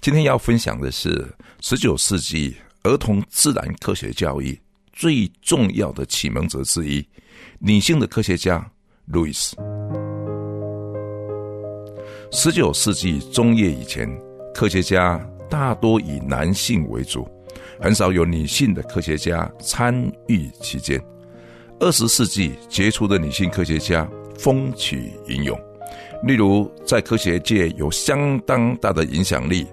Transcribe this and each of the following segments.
今天要分享的是十九世纪儿童自然科学教育最重要的启蒙者之一——女性的科学家路易斯。十九世纪中叶以前，科学家大多以男性为主，很少有女性的科学家参与其间。二十世纪杰出的女性科学家风起云涌。例如，在科学界有相当大的影响力、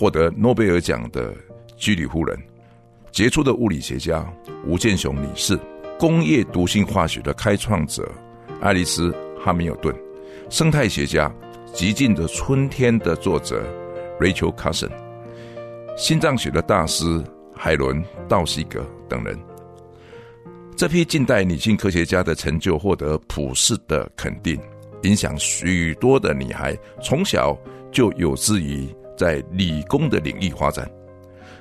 获得诺贝尔奖的居里夫人，杰出的物理学家吴健雄女士，工业毒性化学的开创者爱丽丝哈密尔顿，生态学家《极尽的春天》的作者 Rachel Carson，心脏学的大师海伦道西格等人。这批近代女性科学家的成就获得普世的肯定。影响许多的女孩从小就有志于在理工的领域发展，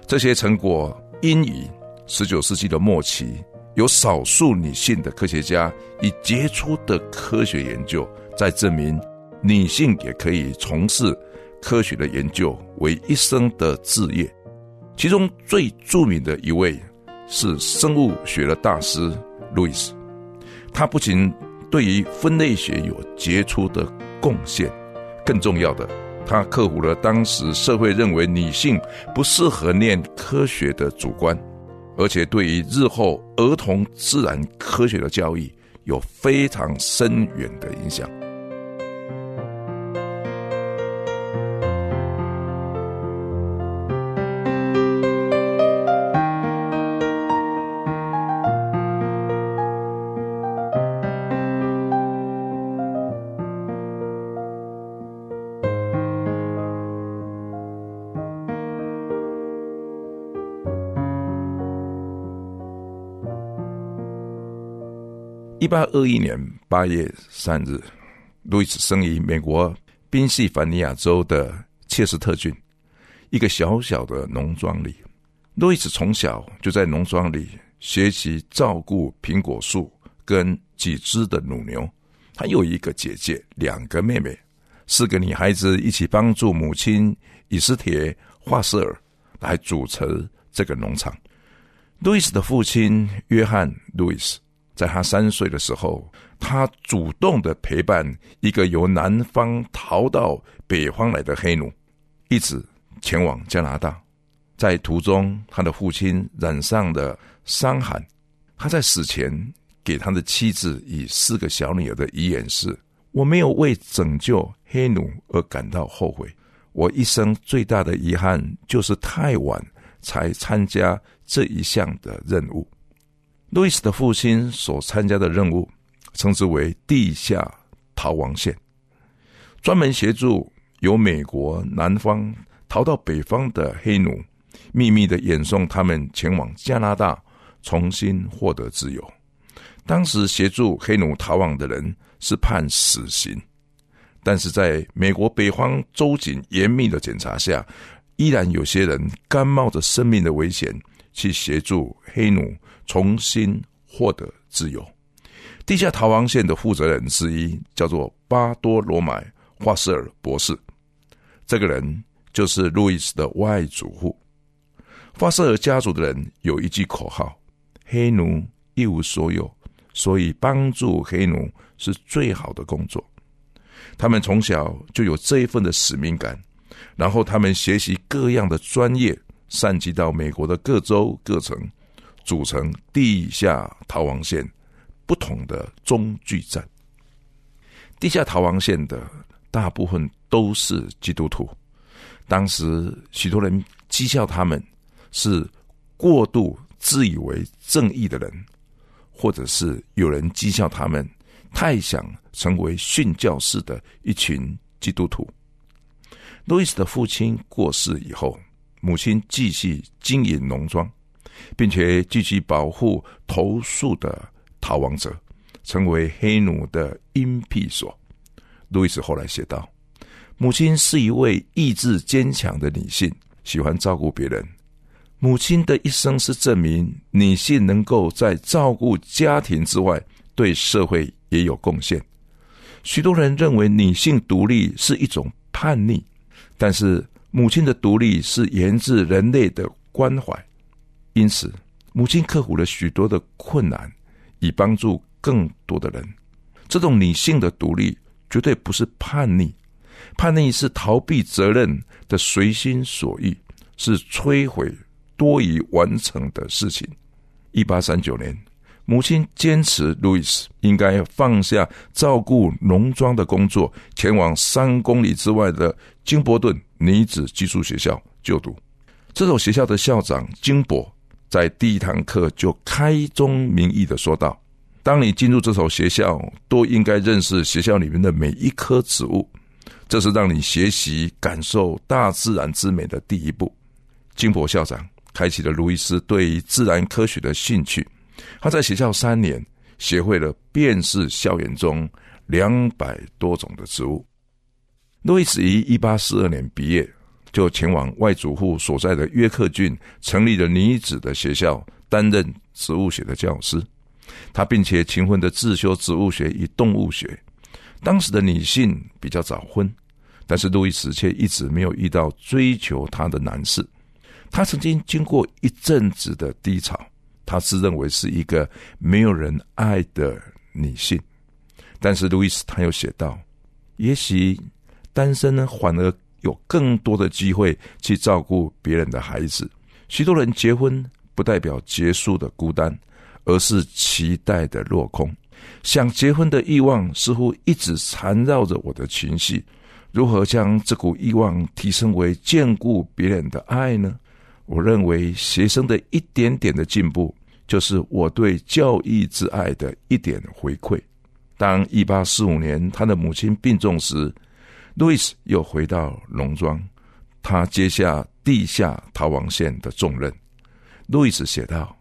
这些成果因于十九世纪的末期有少数女性的科学家以杰出的科学研究，在证明女性也可以从事科学的研究为一生的志业。其中最著名的一位是生物学的大师路易斯，他不仅对于分类学有杰出的贡献，更重要的，他克服了当时社会认为女性不适合念科学的主观，而且对于日后儿童自然科学的教育有非常深远的影响。八二一年八月三日，路易斯生于美国宾夕法尼亚州的切斯特郡一个小小的农庄里。路易斯从小就在农庄里学习照顾苹果树跟几只的乳牛。他有一个姐姐，两个妹妹，四个女孩子一起帮助母亲以斯铁·华瑟尔来主持这个农场。路易斯的父亲约翰·路易斯。在他三岁的时候，他主动的陪伴一个由南方逃到北方来的黑奴，一直前往加拿大。在途中，他的父亲染上了伤寒。他在死前给他的妻子以四个小女儿的遗言是：“我没有为拯救黑奴而感到后悔。我一生最大的遗憾就是太晚才参加这一项的任务。”路易斯的父亲所参加的任务，称之为“地下逃亡线”，专门协助由美国南方逃到北方的黑奴，秘密的演送他们前往加拿大，重新获得自由。当时协助黑奴逃亡的人是判死刑，但是在美国北方州警严密的检查下，依然有些人甘冒着生命的危险去协助黑奴。重新获得自由。地下逃亡线的负责人之一叫做巴多罗买·华瑟尔博士，这个人就是路易斯的外祖父。华瑟尔家族的人有一句口号：“黑奴一无所有，所以帮助黑奴是最好的工作。”他们从小就有这一份的使命感，然后他们学习各样的专业，散集到美国的各州各城。组成地下逃亡线不同的中继站。地下逃亡线的大部分都是基督徒，当时许多人讥笑他们是过度自以为正义的人，或者是有人讥笑他们太想成为训教士的一群基督徒。路易斯的父亲过世以后，母亲继续经营农庄，并且继续保护投诉的逃亡者，成为黑奴的隐蔽所。路易斯后来写道：“母亲是一位意志坚强的女性，喜欢照顾别人。母亲的一生是证明女性能够在照顾家庭之外，对社会也有贡献。许多人认为女性独立是一种叛逆，但是母亲的独立是源自人类的关怀。因此，母亲克服了许多的困难，以帮助更多的人。这种女性的独立。”绝对不是叛逆，叛逆是逃避责任的随心所欲，是摧毁多已完成的事情。一八三九年，母亲坚持路易斯应该放下照顾农庄的工作，前往三公里之外的金伯顿女子寄宿学校就读。这所学校的校长金伯在第一堂课就开宗明义的说道。当你进入这所学校，都应该认识学校里面的每一棵植物，这是让你学习感受大自然之美的第一步。金博校长开启了路易斯对自然科学的兴趣。他在学校三年，学会了辨识校园中两百多种的植物。路易斯于一八四二年毕业，就前往外祖父所在的约克郡，成立了女子的学校，担任植物学的教师。他并且勤奋的自修植物学与动物学。当时的女性比较早婚，但是路易斯却一直没有遇到追求他的男士。他曾经经过一阵子的低潮，他自认为是一个没有人爱的女性。但是路易斯他又写道：“也许单身呢，反而有更多的机会去照顾别人的孩子。许多人结婚不代表结束的孤单。”而是期待的落空，想结婚的欲望似乎一直缠绕着我的情绪。如何将这股欲望提升为眷顾别人的爱呢？我认为学生的一点点的进步，就是我对教育之爱的一点回馈。当一八四五年他的母亲病重时，路易斯又回到农庄，他接下地下逃亡线的重任。路易斯写道。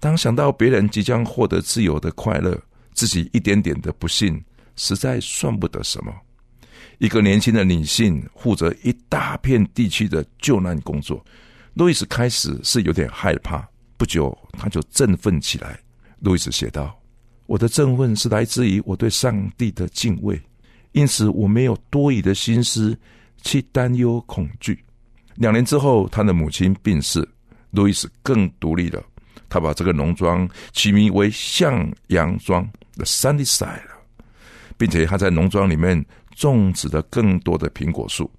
当想到别人即将获得自由的快乐，自己一点点的不幸，实在算不得什么。一个年轻的女性负责一大片地区的救难工作。路易斯开始是有点害怕，不久他就振奋起来。路易斯写道：“我的振奋是来自于我对上帝的敬畏，因此我没有多余的心思去担忧恐惧。”两年之后，他的母亲病逝，路易斯更独立了。他把这个农庄起名为向阳庄的 Sunnyside，并且他在农庄里面种植了更多的苹果树。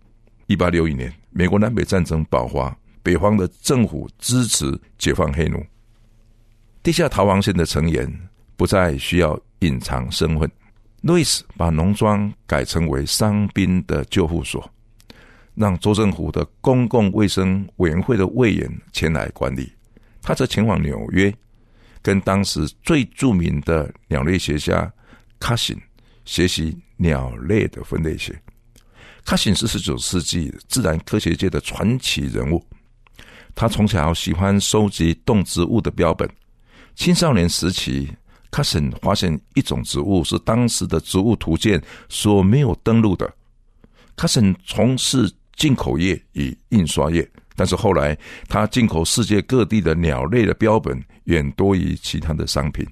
一八六一年，美国南北战争爆发，北方的政府支持解放黑奴，地下逃亡线的成员不再需要隐藏身份。路易斯把农庄改成为伤兵的救护所，让州政府的公共卫生委员会的委员前来管理。他则前往纽约，跟当时最著名的鸟类学家卡辛学习鸟类的分类学。卡辛是十九世纪自然科学界的传奇人物。他从小喜欢收集动植物的标本。青少年时期，卡辛发现一种植物是当时的植物图鉴所没有登录的。卡辛从事进口业与印刷业。但是后来，他进口世界各地的鸟类的标本远多于其他的商品，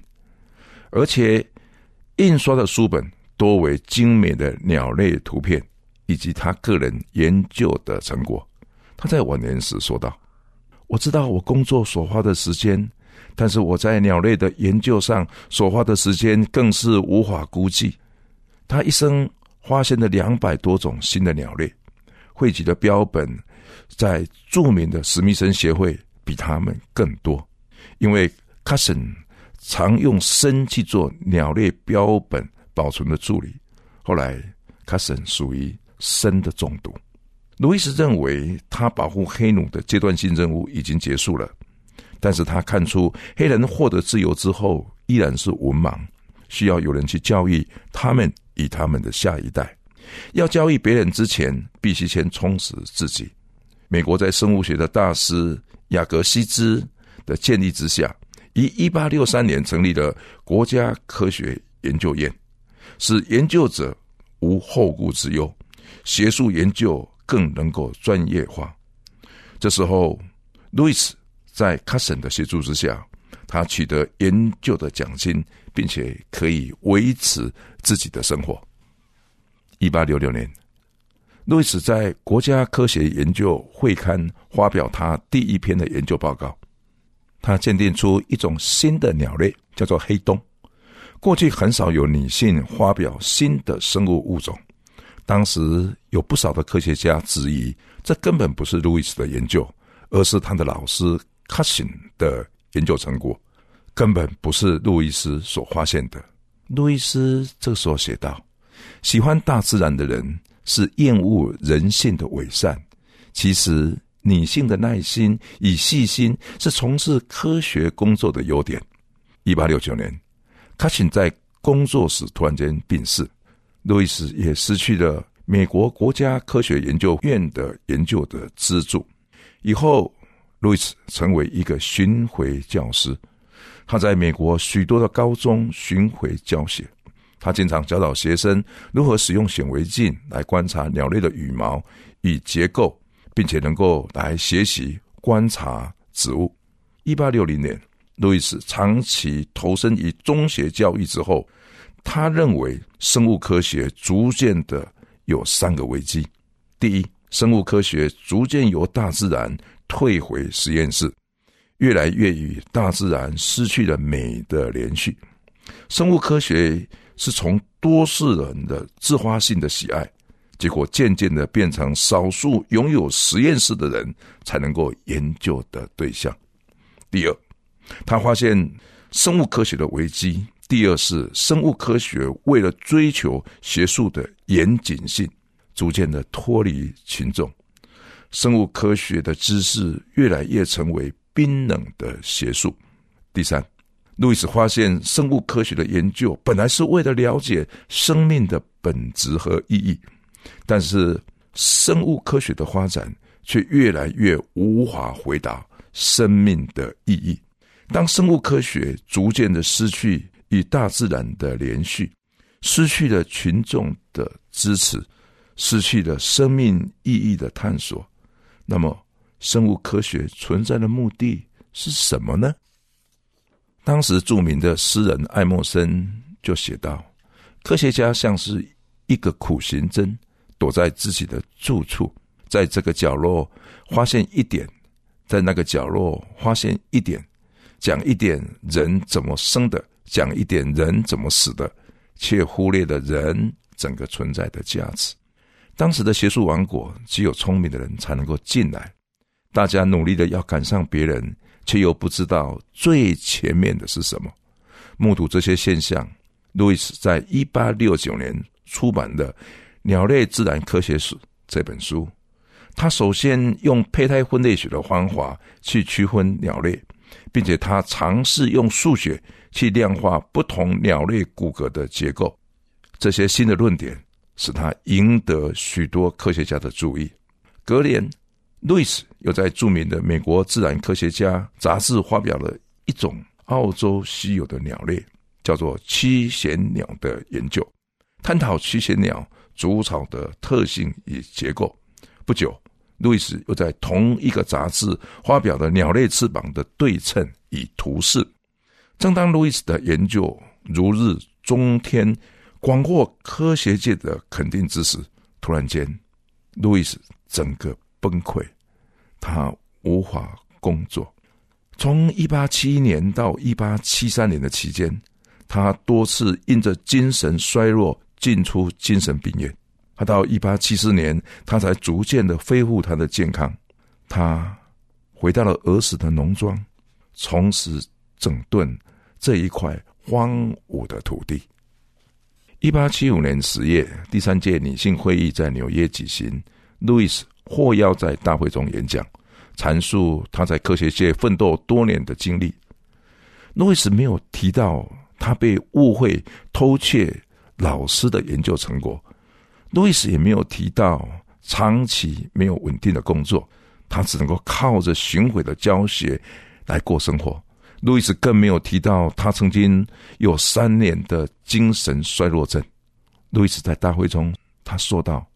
而且印刷的书本多为精美的鸟类图片以及他个人研究的成果。他在晚年时说道：“我知道我工作所花的时间，但是我在鸟类的研究上所花的时间更是无法估计。他一生发现了两百多种新的鸟类，汇集的标本。”在著名的史密森协会比他们更多，因为 c u s i n 常用砷去做鸟类标本保存的助理。后来 c u s i n 属于砷的中毒。路易斯认为他保护黑奴的阶段性任务已经结束了，但是他看出黑人获得自由之后依然是文盲，需要有人去教育他们与他们的下一代。要教育别人之前，必须先充实自己。美国在生物学的大师雅格西兹的建立之下，于一八六三年成立了国家科学研究院，使研究者无后顾之忧，学术研究更能够专业化。这时候，路易斯在卡森的协助之下，他取得研究的奖金，并且可以维持自己的生活。一八六六年。路易斯在《国家科学研究会刊》发表他第一篇的研究报告。他鉴定出一种新的鸟类，叫做黑洞。过去很少有女性发表新的生物物种。当时有不少的科学家质疑，这根本不是路易斯的研究，而是他的老师卡辛的研究成果，根本不是路易斯所发现的。路易斯这时候写道：“喜欢大自然的人。”是厌恶人性的伪善。其实，女性的耐心与细心是从事科学工作的优点。一八六九年，卡钦在工作时突然间病逝，路易斯也失去了美国国家科学研究院的研究的资助。以后，路易斯成为一个巡回教师，他在美国许多的高中巡回教学。他经常教导学生如何使用显微镜来观察鸟类的羽毛与结构，并且能够来学习观察植物。一八六零年，路易斯长期投身于中学教育之后，他认为生物科学逐渐的有三个危机：第一，生物科学逐渐由大自然退回实验室，越来越与大自然失去了美的连续。生物科学。是从多数人的自发性的喜爱，结果渐渐的变成少数拥有实验室的人才能够研究的对象。第二，他发现生物科学的危机。第二是生物科学为了追求学术的严谨性，逐渐的脱离群众，生物科学的知识越来越成为冰冷的邪术。第三。路易斯发现，生物科学的研究本来是为了了解生命的本质和意义，但是生物科学的发展却越来越无法回答生命的意义。当生物科学逐渐的失去与大自然的连续，失去了群众的支持，失去了生命意义的探索，那么生物科学存在的目的是什么呢？当时著名的诗人爱默生就写道：“科学家像是一个苦行僧，躲在自己的住处，在这个角落发现一点，在那个角落发现一点，讲一点人怎么生的，讲一点人怎么死的，却忽略了人整个存在的价值。当时的学术王国，只有聪明的人才能够进来，大家努力的要赶上别人。”却又不知道最前面的是什么。目睹这些现象，路易斯在一八六九年出版的《鸟类自然科学史》这本书。他首先用胚胎分类学的方法去区分鸟类，并且他尝试用数学去量化不同鸟类骨骼的结构。这些新的论点使他赢得许多科学家的注意。格连。路易斯又在著名的美国自然科学家杂志发表了一种澳洲稀有的鸟类，叫做七弦鸟的研究，探讨七弦鸟筑巢的特性与结构。不久，路易斯又在同一个杂志发表了鸟类翅膀的对称与图示。正当路易斯的研究如日中天、广获科学界的肯定之时，突然间，路易斯整个。崩溃，他无法工作。从一八七一年到一八七三年的期间，他多次因着精神衰弱进出精神病院。他到一八七四年，他才逐渐的恢复他的健康。他回到了儿时的农庄，从此整顿这一块荒芜的土地。一八七五年十月，第三届女性会议在纽约举行，路易斯。获邀在大会中演讲，阐述他在科学界奋斗多年的经历。路易斯没有提到他被误会偷窃老师的研究成果，路易斯也没有提到长期没有稳定的工作。他只能够靠着巡回的教学来过生活。路易斯更没有提到他曾经有三年的精神衰弱症。路易斯在大会中他说道：“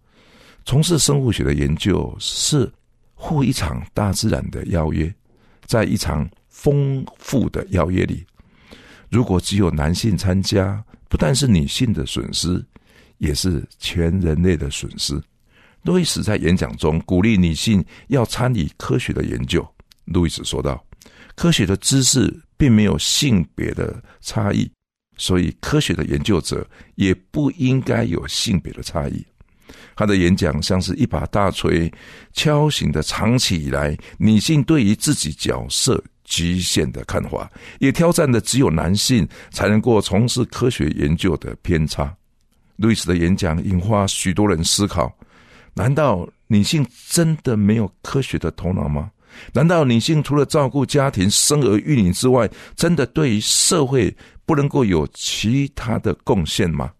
从事生物学的研究是赴一场大自然的邀约，在一场丰富的邀约里，如果只有男性参加，不但是女性的损失，也是全人类的损失。”路易斯在演讲中鼓励女性要参与科学的研究。路易斯说道。科学的知识并没有性别的差异，所以科学的研究者也不应该有性别的差异。他的演讲像是一把大锤敲醒的长期以来女性对于自己角色局限的看法，也挑战的只有男性才能够从事科学研究的偏差。路易斯的演讲引发许多人思考：难道女性真的没有科学的头脑吗？难道女性除了照顾家庭、生儿育女之外，真的对于社会不能够有其他的贡献吗？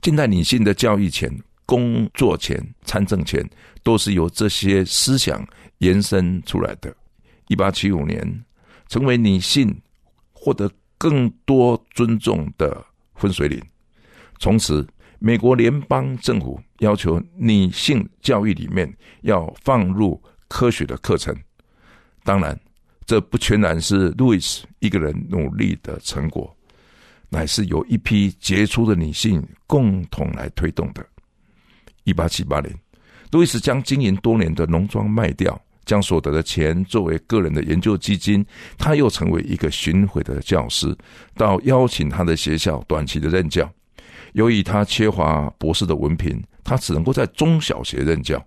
近代女性的教育权、工作权、参政权，都是由这些思想延伸出来的。一八七五年，成为女性获得更多尊重的分水岭。从此，美国联邦政府要求女性教育里面要放入科学的课程。当然，这不全然是路易斯一个人努力的成果，乃是由一批杰出的女性共同来推动的。一八七八年，路易斯将经营多年的农庄卖掉，将所得的钱作为个人的研究基金。他又成为一个巡回的教师，到邀请他的学校短期的任教。由于他缺乏博士的文凭，他只能够在中小学任教。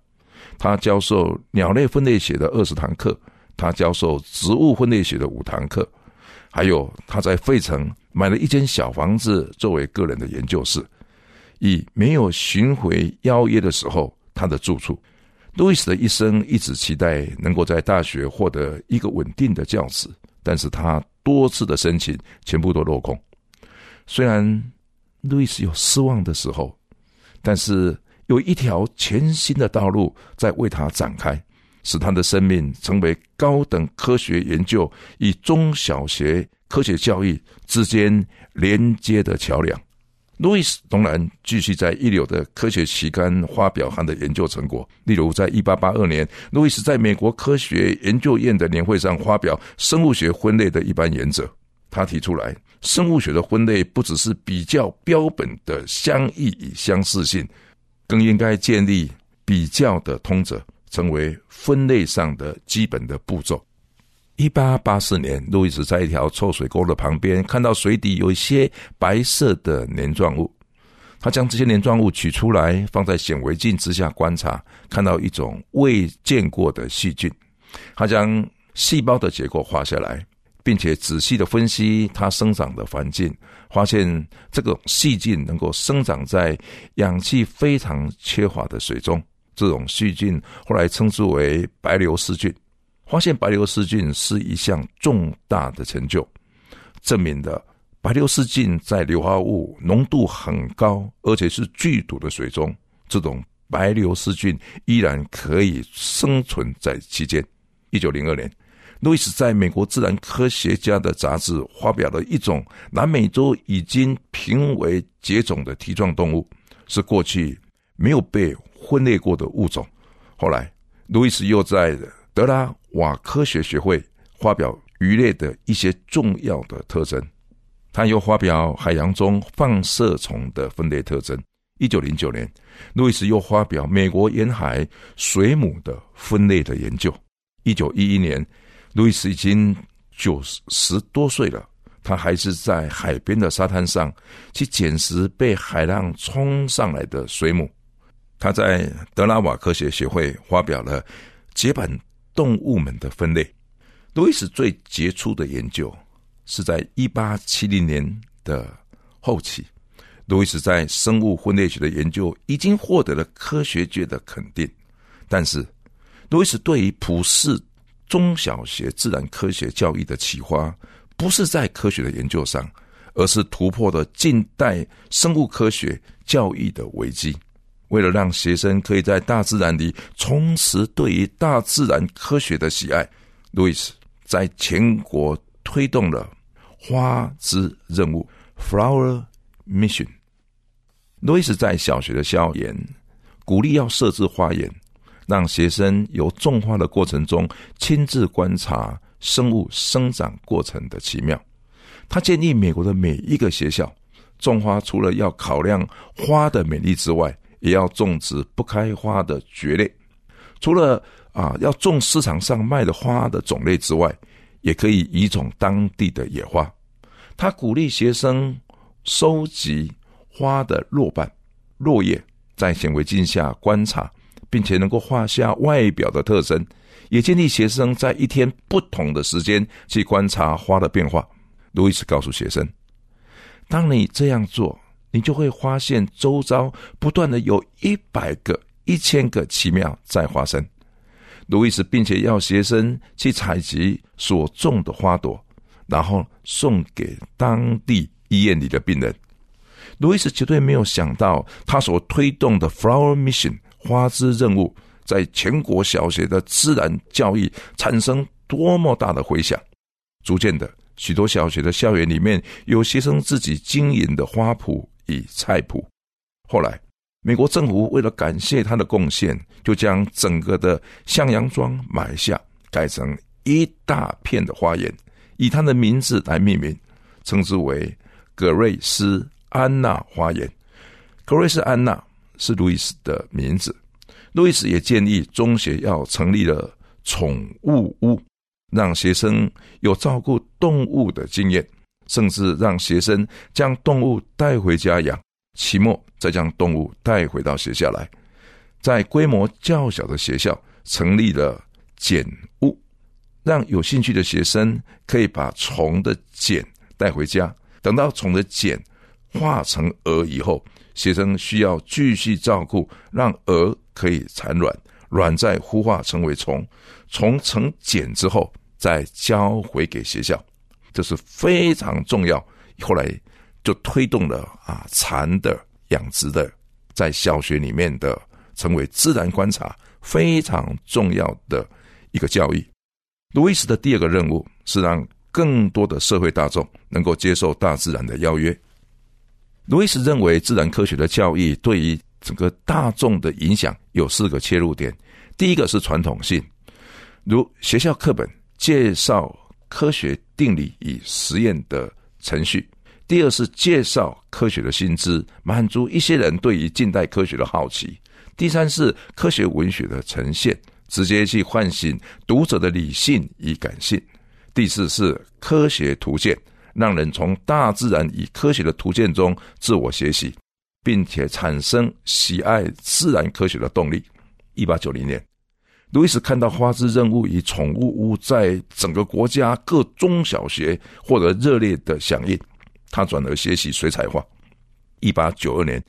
他教授鸟类分类学的二十堂课。他教授植物分类学的五堂课，还有他在费城买了一间小房子作为个人的研究室，以没有巡回邀约的时候他的住处。路易斯的一生一直期待能够在大学获得一个稳定的教职，但是他多次的申请全部都落空。虽然路易斯有失望的时候，但是有一条全新的道路在为他展开。使他的生命成为高等科学研究与中小学科学教育之间连接的桥梁。路易斯当然继续在一流的科学期刊发表他的研究成果。例如，在一八八二年，路易斯在美国科学研究院的年会上发表生物学分类的一般原则。他提出来，生物学的分类不只是比较标本的相异与相似性，更应该建立比较的通则。成为分类上的基本的步骤。一八八四年，路易斯在一条臭水沟的旁边看到水底有一些白色的黏状物，他将这些黏状物取出来，放在显微镜之下观察，看到一种未见过的细菌。他将细胞的结构画下来，并且仔细的分析它生长的环境，发现这个细菌能够生长在氧气非常缺乏的水中。这种细菌后来称之为白硫丝菌。发现白硫丝菌是一项重大的成就，证明了白硫丝菌在硫化物浓度很高，而且是剧毒的水中，这种白硫丝菌依然可以生存在期间。一九零二年，路易斯在美国自然科学家的杂志发表了一种南美洲已经评为绝种的蹄状动物，是过去没有被。分类过的物种。后来，路易斯又在德拉瓦科学学会发表鱼类的一些重要的特征。他又发表海洋中放射虫的分类特征。一九零九年，路易斯又发表美国沿海水母的分类的研究。一九一一年，路易斯已经九十多岁了，他还是在海边的沙滩上去捡拾被海浪冲上来的水母。他在德拉瓦科学协会发表了节板动物们的分类。路易斯最杰出的研究是在一八七零年的后期，路易斯在生物分类学的研究已经获得了科学界的肯定。但是，路易斯对于普世中小学自然科学教育的启发，不是在科学的研究上，而是突破了近代生物科学教育的危机。为了让学生可以在大自然里充实对于大自然科学的喜爱，路易斯在全国推动了花之任务 （Flower Mission）。路易斯在小学的校园鼓励要设置花园，让学生由种花的过程中亲自观察生物生长过程的奇妙。他建议美国的每一个学校种花，除了要考量花的美丽之外，也要种植不开花的蕨类，除了啊要种市场上卖的花的种类之外，也可以移种当地的野花。他鼓励学生收集花的落瓣、落叶，在显微镜下观察，并且能够画下外表的特征。也建议学生在一天不同的时间去观察花的变化。路易斯告诉学生：“当你这样做。”你就会发现，周遭不断的有一百个、一千个奇妙在发生。路易斯并且要学生去采集所种的花朵，然后送给当地医院里的病人。路易斯绝对没有想到，他所推动的 Flower Mission 花之任务，在全国小学的自然教育产生多么大的回响。逐渐的，许多小学的校园里面有学生自己经营的花圃。以菜谱。后来，美国政府为了感谢他的贡献，就将整个的向阳庄买下，改成一大片的花园，以他的名字来命名，称之为格瑞斯安娜花园。格瑞斯安娜是路易斯的名字。路易斯也建议中学要成立了宠物屋，让学生有照顾动物的经验。甚至让学生将动物带回家养，期末再将动物带回到学校来。在规模较小的学校成立了茧屋，让有兴趣的学生可以把虫的茧带回家。等到虫的茧化成蛾以后，学生需要继续照顾，让蛾可以产卵，卵再孵化成为虫，虫成茧之后再交回给学校。这是非常重要。后来就推动了啊蚕的养殖的，在小学里面的成为自然观察非常重要的一个教育。路易斯的第二个任务是让更多的社会大众能够接受大自然的邀约。路易斯认为，自然科学的教育对于整个大众的影响有四个切入点。第一个是传统性，如学校课本介绍。科学定理与实验的程序。第二是介绍科学的新知，满足一些人对于近代科学的好奇。第三是科学文学的呈现，直接去唤醒读者的理性与感性。第四是科学图鉴，让人从大自然与科学的图鉴中自我学习，并且产生喜爱自然科学的动力。一八九零年。路易斯看到花之任务与宠物屋在整个国家各中小学获得热烈的响应，他转而学习水彩画。一八九二年，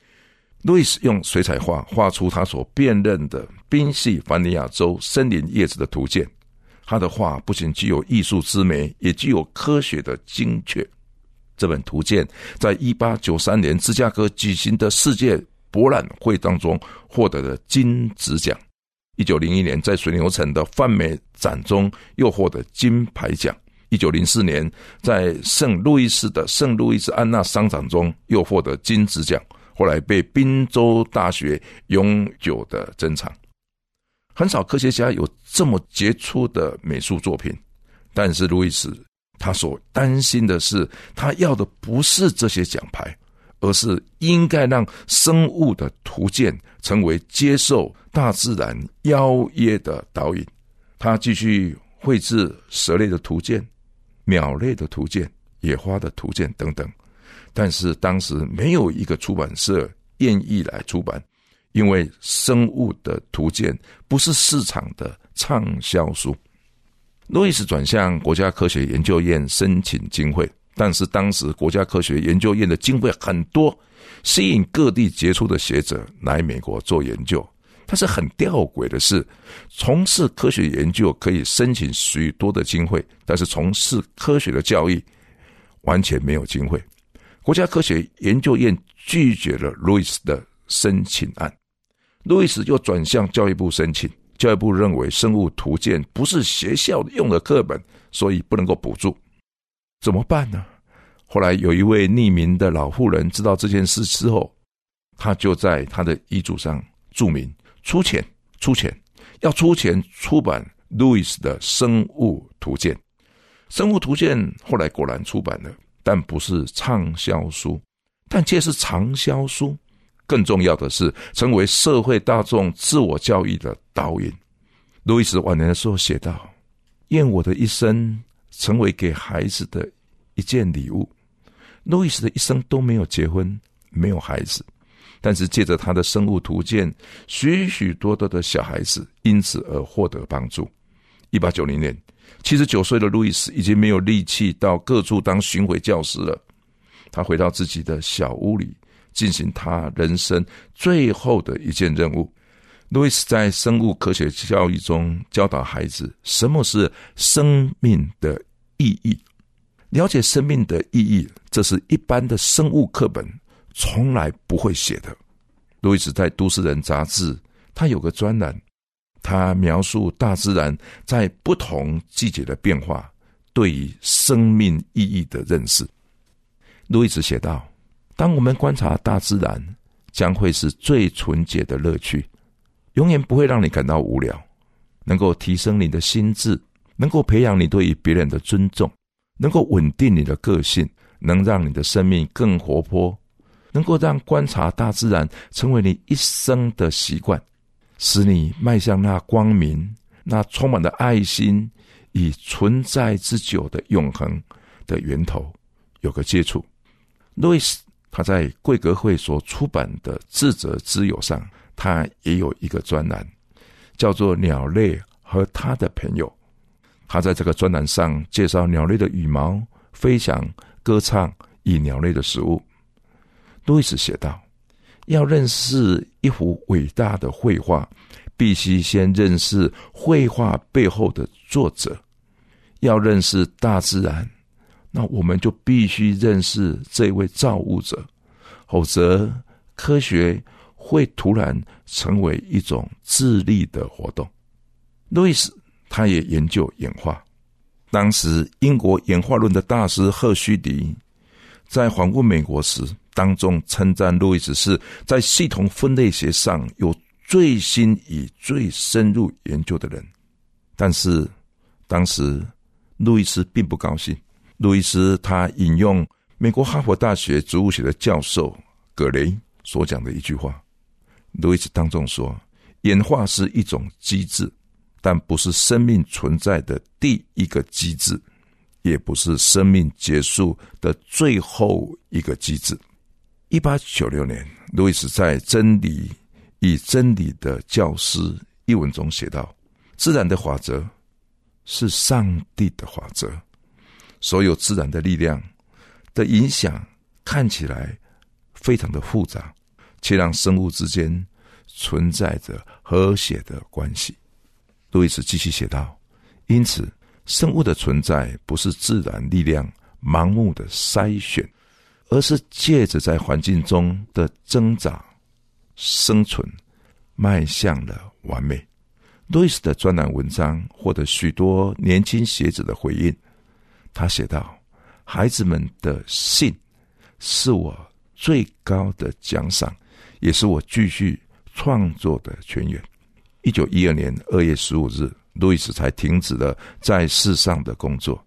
路易斯用水彩画画出他所辨认的宾夕法尼亚州森林叶子的图鉴。他的画不仅具有艺术之美，也具有科学的精确。这本图鉴在一八九三年芝加哥举行的世界博览会当中获得了金质奖。一九零一年，在水牛城的泛美展中又获得金牌奖。一九零四年，在圣路易斯的圣路易斯安娜商场中又获得金质奖。后来被宾州大学永久的珍藏。很少科学家有这么杰出的美术作品，但是路易斯他所担心的是，他要的不是这些奖牌。而是应该让生物的图鉴成为接受大自然邀约的导引。他继续绘制蛇类的图鉴、鸟类的图鉴、野花的图鉴等等。但是当时没有一个出版社愿意来出版，因为生物的图鉴不是市场的畅销书。路易斯转向国家科学研究院申请经费。但是当时国家科学研究院的经费很多，吸引各地杰出的学者来美国做研究。但是很吊诡的是，从事科学研究可以申请许多的经费，但是从事科学的教育完全没有经费。国家科学研究院拒绝了路易斯的申请案。路易斯又转向教育部申请，教育部认为生物图鉴不是学校用的课本，所以不能够补助。怎么办呢？后来有一位匿名的老妇人知道这件事之后，他就在他的遗嘱上注明出钱出钱要出钱出版路易斯的生物图鉴。生物图鉴后来果然出版了，但不是畅销书，但却是畅销书。更重要的是，成为社会大众自我教育的导引。路易斯晚年的时候写道：“愿我的一生成为给孩子的一件礼物。”路易斯的一生都没有结婚，没有孩子，但是借着他的生物图鉴，许许多多的小孩子因此而获得帮助。一八九零年，七十九岁的路易斯已经没有力气到各处当巡回教师了，他回到自己的小屋里。进行他人生最后的一件任务。路易斯在生物科学教育中教导孩子什么是生命的意义，了解生命的意义，这是一般的生物课本从来不会写的。路易斯在《都市人》杂志，他有个专栏，他描述大自然在不同季节的变化对于生命意义的认识。路易斯写道。当我们观察大自然，将会是最纯洁的乐趣，永远不会让你感到无聊，能够提升你的心智，能够培养你对于别人的尊重，能够稳定你的个性，能让你的生命更活泼，能够让观察大自然成为你一生的习惯，使你迈向那光明、那充满的爱心与存在之久的永恒的源头有个接触，路易斯。他在贵格会所出版的《智者之友》上，他也有一个专栏，叫做《鸟类和他的朋友》。他在这个专栏上介绍鸟类的羽毛、飞翔、歌唱与鸟类的食物。路易斯写道：“要认识一幅伟大的绘画，必须先认识绘画背后的作者。要认识大自然。”那我们就必须认识这位造物者，否则科学会突然成为一种智力的活动。路易斯他也研究演化，当时英国演化论的大师赫胥黎在访问美国时，当中称赞路易斯是在系统分类学上有最新与最深入研究的人。但是当时路易斯并不高兴。路易斯他引用美国哈佛大学植物学的教授葛雷所讲的一句话，路易斯当众说：“演化是一种机制，但不是生命存在的第一个机制，也不是生命结束的最后一个机制。”一八九六年，路易斯在《真理与真理的教师》一文中写道：“自然的法则是上帝的法则。”所有自然的力量的影响看起来非常的复杂，却让生物之间存在着和谐的关系。路易斯继续写道：“因此，生物的存在不是自然力量盲目的筛选，而是借着在环境中的挣扎、生存，迈向了完美。”路易斯的专栏文章获得许多年轻学子的回应。他写道：“孩子们的信是我最高的奖赏，也是我继续创作的泉源。”一九一二年二月十五日，路易斯才停止了在世上的工作。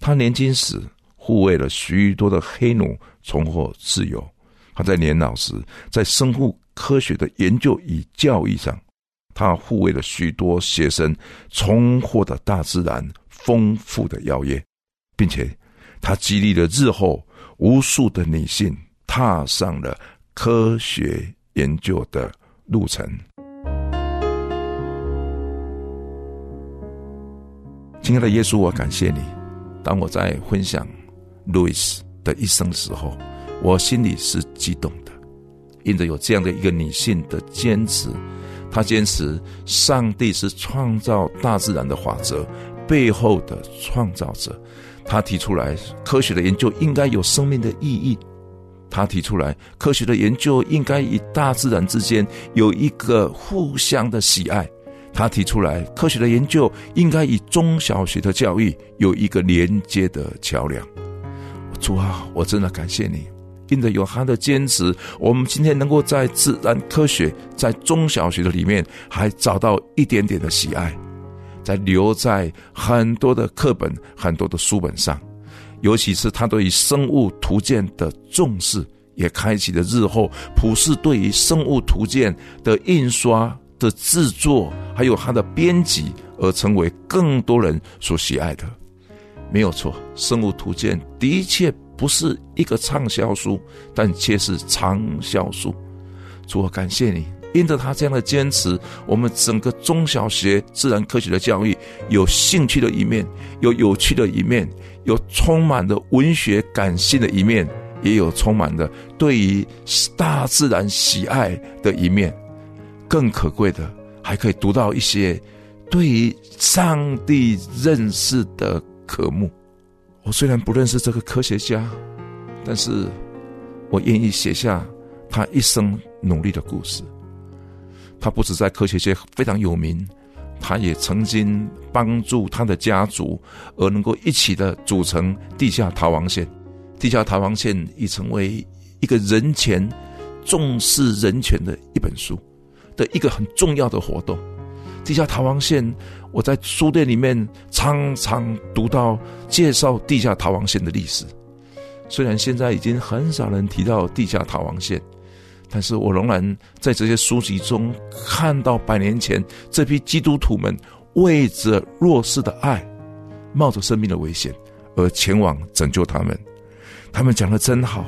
他年轻时护卫了许多的黑奴重获自由。他在年老时，在生物科学的研究与教育上，他护卫了许多学生重获得大自然丰富的邀约。并且，他激励了日后无数的女性踏上了科学研究的路程。亲爱的耶稣，我感谢你。当我在分享路易斯的一生的时候，我心里是激动的，因着有这样的一个女性的坚持，她坚持上帝是创造大自然的法则背后的创造者。他提出来，科学的研究应该有生命的意义。他提出来，科学的研究应该与大自然之间有一个互相的喜爱。他提出来，科学的研究应该与中小学的教育有一个连接的桥梁。主啊，我真的感谢你，因着有他的坚持，我们今天能够在自然科学在中小学的里面还找到一点点的喜爱，在留在很多的课本、很多的书本上，尤其是他对于生物图鉴的重视，也开启了日后普世对于生物图鉴的印刷。的制作还有它的编辑，而成为更多人所喜爱的，没有错。《生物图鉴》的确不是一个畅销书，但却是畅销书。主，我感谢你，因着他这样的坚持，我们整个中小学自然科学的教育有兴趣的一面，有有趣的一面，有充满的文学感性的一面，也有充满的对于大自然喜爱的一面。更可贵的，还可以读到一些对于上帝认识的科目。我虽然不认识这个科学家，但是我愿意写下他一生努力的故事。他不止在科学界非常有名，他也曾经帮助他的家族，而能够一起的组成地下逃亡线。地下逃亡线已成为一个人权重视人权的一本书。的一个很重要的活动，地下逃亡线。我在书店里面常常读到介绍地下逃亡线的历史。虽然现在已经很少人提到地下逃亡线，但是我仍然在这些书籍中看到百年前这批基督徒们为着弱势的爱，冒着生命的危险而前往拯救他们。他们讲的真好。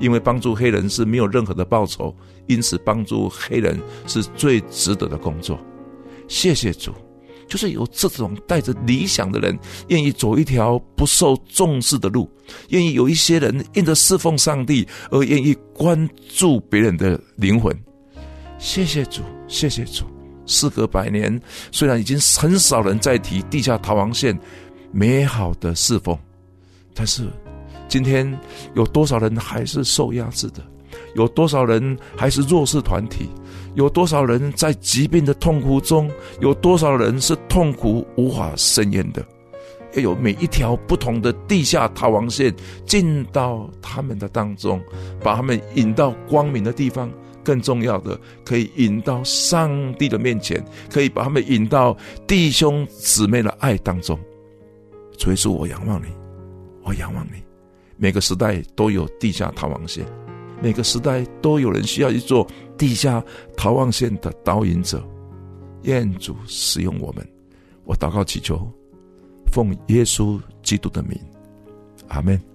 因为帮助黑人是没有任何的报酬，因此帮助黑人是最值得的工作。谢谢主，就是有这种带着理想的人，愿意走一条不受重视的路，愿意有一些人因着侍奉上帝而愿意关注别人的灵魂。谢谢主，谢谢主。事隔百年，虽然已经很少人在提地下逃亡线美好的侍奉，但是。今天有多少人还是受压制的？有多少人还是弱势团体？有多少人在疾病的痛苦中？有多少人是痛苦无法伸延的？要有每一条不同的地下逃亡线进到他们的当中，把他们引到光明的地方。更重要的，可以引到上帝的面前，可以把他们引到弟兄姊妹的爱当中。所以说我仰望你，我仰望你。每个时代都有地下逃亡线，每个时代都有人需要一座地下逃亡线的导引者。愿主使用我们，我祷告祈求，奉耶稣基督的名，阿门。